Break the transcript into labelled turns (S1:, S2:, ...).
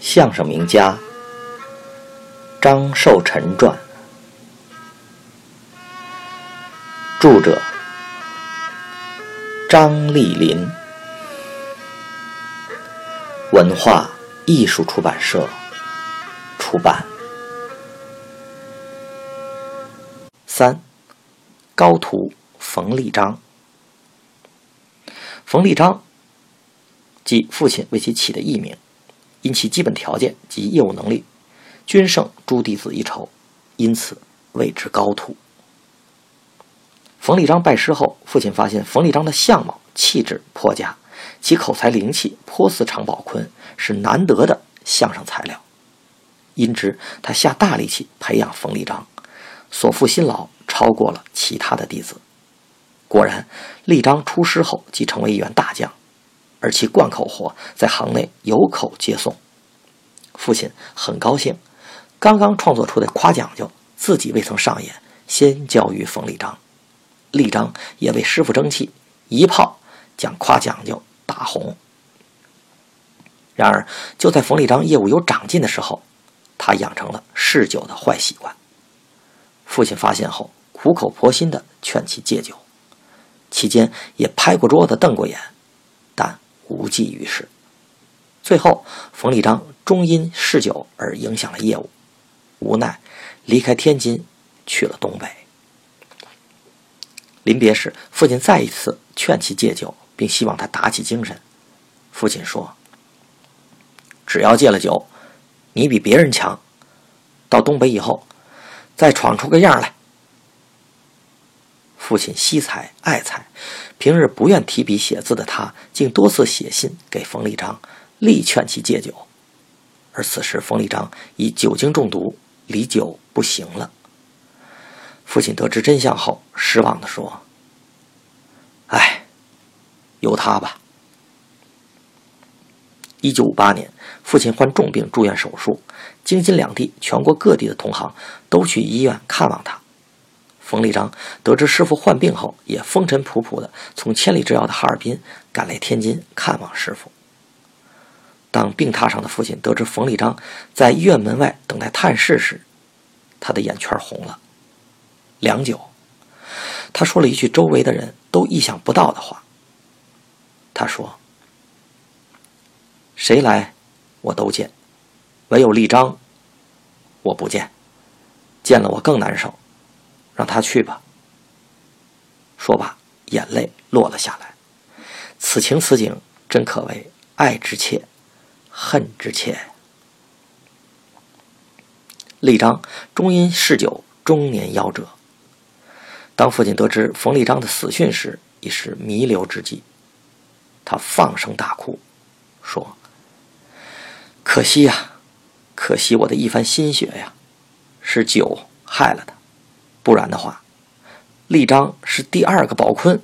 S1: 相声名家张寿臣传，著者张丽林，文化艺术出版社出版。三，高徒冯立章。冯立章，即父亲为其起的艺名。因其基本条件及业务能力，均胜诸弟子一筹，因此谓之高徒。冯立章拜师后，父亲发现冯立章的相貌气质颇佳，其口才灵气颇似常宝坤，是难得的相声材料。因之，他下大力气培养冯立章，所付辛劳超过了其他的弟子。果然，立章出师后即成为一员大将。而其贯口活在行内有口皆颂，父亲很高兴。刚刚创作出的夸讲究，自己未曾上演，先交于冯立章。立章也为师傅争气，一炮将夸讲究打红。然而，就在冯立章业务有长进的时候，他养成了嗜酒的坏习惯。父亲发现后，苦口婆心地劝其戒酒，期间也拍过桌子，瞪过眼。无济于事，最后冯立章终因嗜酒而影响了业务，无奈离开天津，去了东北。临别时，父亲再一次劝其戒酒，并希望他打起精神。父亲说：“只要戒了酒，你比别人强。到东北以后，再闯出个样来。”父亲惜才爱才，平日不愿提笔写字的他，竟多次写信给冯立章，力劝其戒酒。而此时，冯立章已酒精中毒，离酒不行了。父亲得知真相后，失望地说：“哎，由他吧。”一九五八年，父亲患重病住院手术，京津两地、全国各地的同行都去医院看望他。冯立章得知师傅患病后，也风尘仆仆的从千里之遥的哈尔滨赶来天津看望师傅。当病榻上的父亲得知冯立章在医院门外等待探视时，他的眼圈红了。良久，他说了一句周围的人都意想不到的话。他说：“谁来，我都见，唯有立章，我不见，见了我更难受。”让他去吧。说罢，眼泪落了下来。此情此景，真可谓爱之切，恨之切。立章终因嗜酒，终年夭折。当父亲得知冯立章的死讯时，已是弥留之际。他放声大哭，说：“可惜呀，可惜我的一番心血呀，是酒害了他。”不然的话，立章是第二个宝坤。